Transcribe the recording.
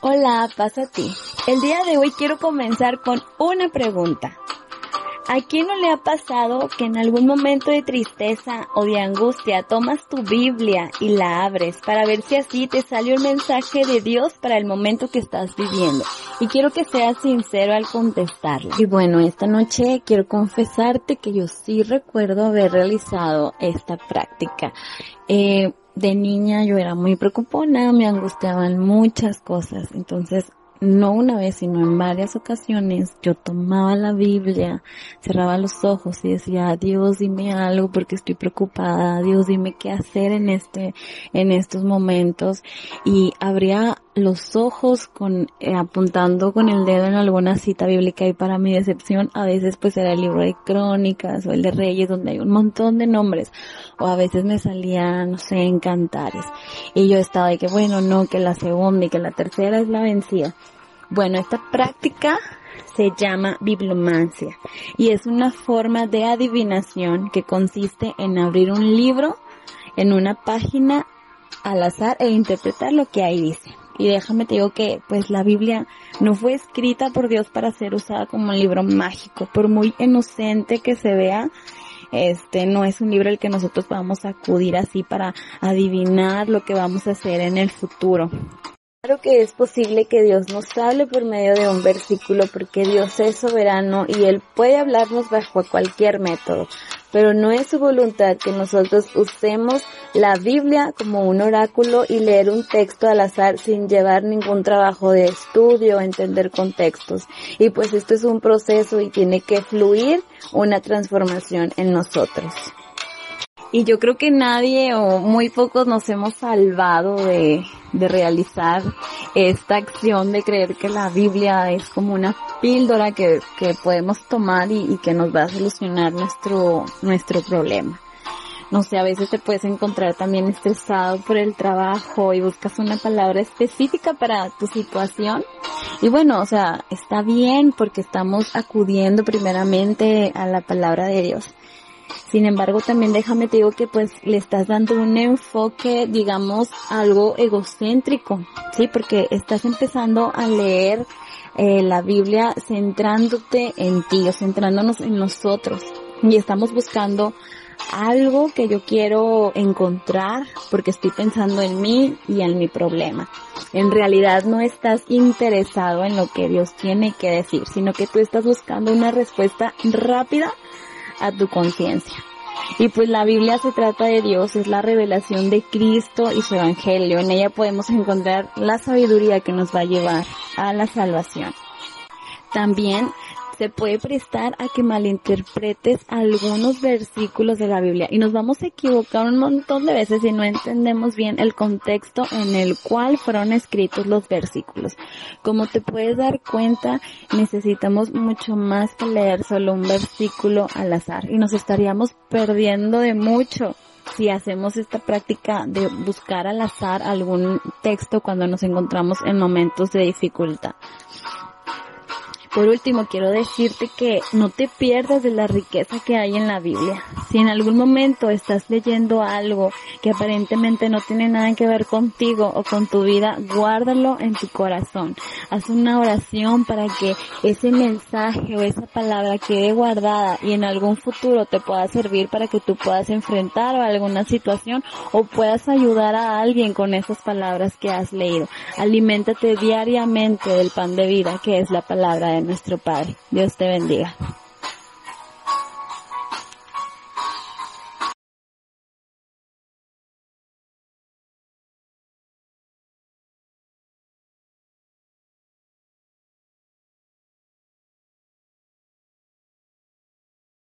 Hola, pasa a ti. El día de hoy quiero comenzar con una pregunta. ¿A quién no le ha pasado que en algún momento de tristeza o de angustia tomas tu Biblia y la abres para ver si así te sale un mensaje de Dios para el momento que estás viviendo? Y quiero que seas sincero al contestarlo. Y bueno, esta noche quiero confesarte que yo sí recuerdo haber realizado esta práctica. Eh, de niña yo era muy preocupona, me angustiaban muchas cosas, entonces no una vez, sino en varias ocasiones, yo tomaba la Biblia, cerraba los ojos y decía, Dios dime algo porque estoy preocupada, Dios dime qué hacer en este, en estos momentos. Y abría los ojos con, eh, apuntando con el dedo en alguna cita bíblica y para mi decepción a veces pues era el libro de crónicas o el de reyes donde hay un montón de nombres o a veces me salían, no sé, en cantares y yo estaba de que bueno, no, que la segunda y que la tercera es la vencida. Bueno, esta práctica se llama bibliomancia y es una forma de adivinación que consiste en abrir un libro en una página al azar e interpretar lo que ahí dice. Y déjame te digo que pues la Biblia no fue escrita por Dios para ser usada como un libro mágico, por muy inocente que se vea, este no es un libro al que nosotros vamos a acudir así para adivinar lo que vamos a hacer en el futuro. Claro que es posible que Dios nos hable por medio de un versículo porque Dios es soberano y Él puede hablarnos bajo cualquier método, pero no es su voluntad que nosotros usemos la Biblia como un oráculo y leer un texto al azar sin llevar ningún trabajo de estudio o entender contextos. Y pues esto es un proceso y tiene que fluir una transformación en nosotros. Y yo creo que nadie o muy pocos nos hemos salvado de, de realizar esta acción de creer que la Biblia es como una píldora que, que podemos tomar y, que nos va a solucionar nuestro, nuestro problema. No sé, a veces te puedes encontrar también estresado por el trabajo y buscas una palabra específica para tu situación. Y bueno, o sea, está bien porque estamos acudiendo primeramente a la palabra de Dios. Sin embargo, también déjame te digo que pues le estás dando un enfoque, digamos, algo egocéntrico, ¿sí? Porque estás empezando a leer eh, la Biblia centrándote en ti o centrándonos en nosotros. Y estamos buscando algo que yo quiero encontrar porque estoy pensando en mí y en mi problema. En realidad no estás interesado en lo que Dios tiene que decir, sino que tú estás buscando una respuesta rápida a tu conciencia. Y pues la Biblia se trata de Dios, es la revelación de Cristo y su Evangelio. En ella podemos encontrar la sabiduría que nos va a llevar a la salvación. También se puede prestar a que malinterpretes algunos versículos de la Biblia y nos vamos a equivocar un montón de veces si no entendemos bien el contexto en el cual fueron escritos los versículos. Como te puedes dar cuenta, necesitamos mucho más que leer solo un versículo al azar y nos estaríamos perdiendo de mucho si hacemos esta práctica de buscar al azar algún texto cuando nos encontramos en momentos de dificultad. Por último, quiero decirte que no te pierdas de la riqueza que hay en la Biblia. Si en algún momento estás leyendo algo que aparentemente no tiene nada que ver contigo o con tu vida, guárdalo en tu corazón. Haz una oración para que ese mensaje o esa palabra quede guardada y en algún futuro te pueda servir para que tú puedas enfrentar alguna situación o puedas ayudar a alguien con esas palabras que has leído. Aliméntate diariamente del pan de vida que es la palabra de nuestro Padre. Dios te bendiga.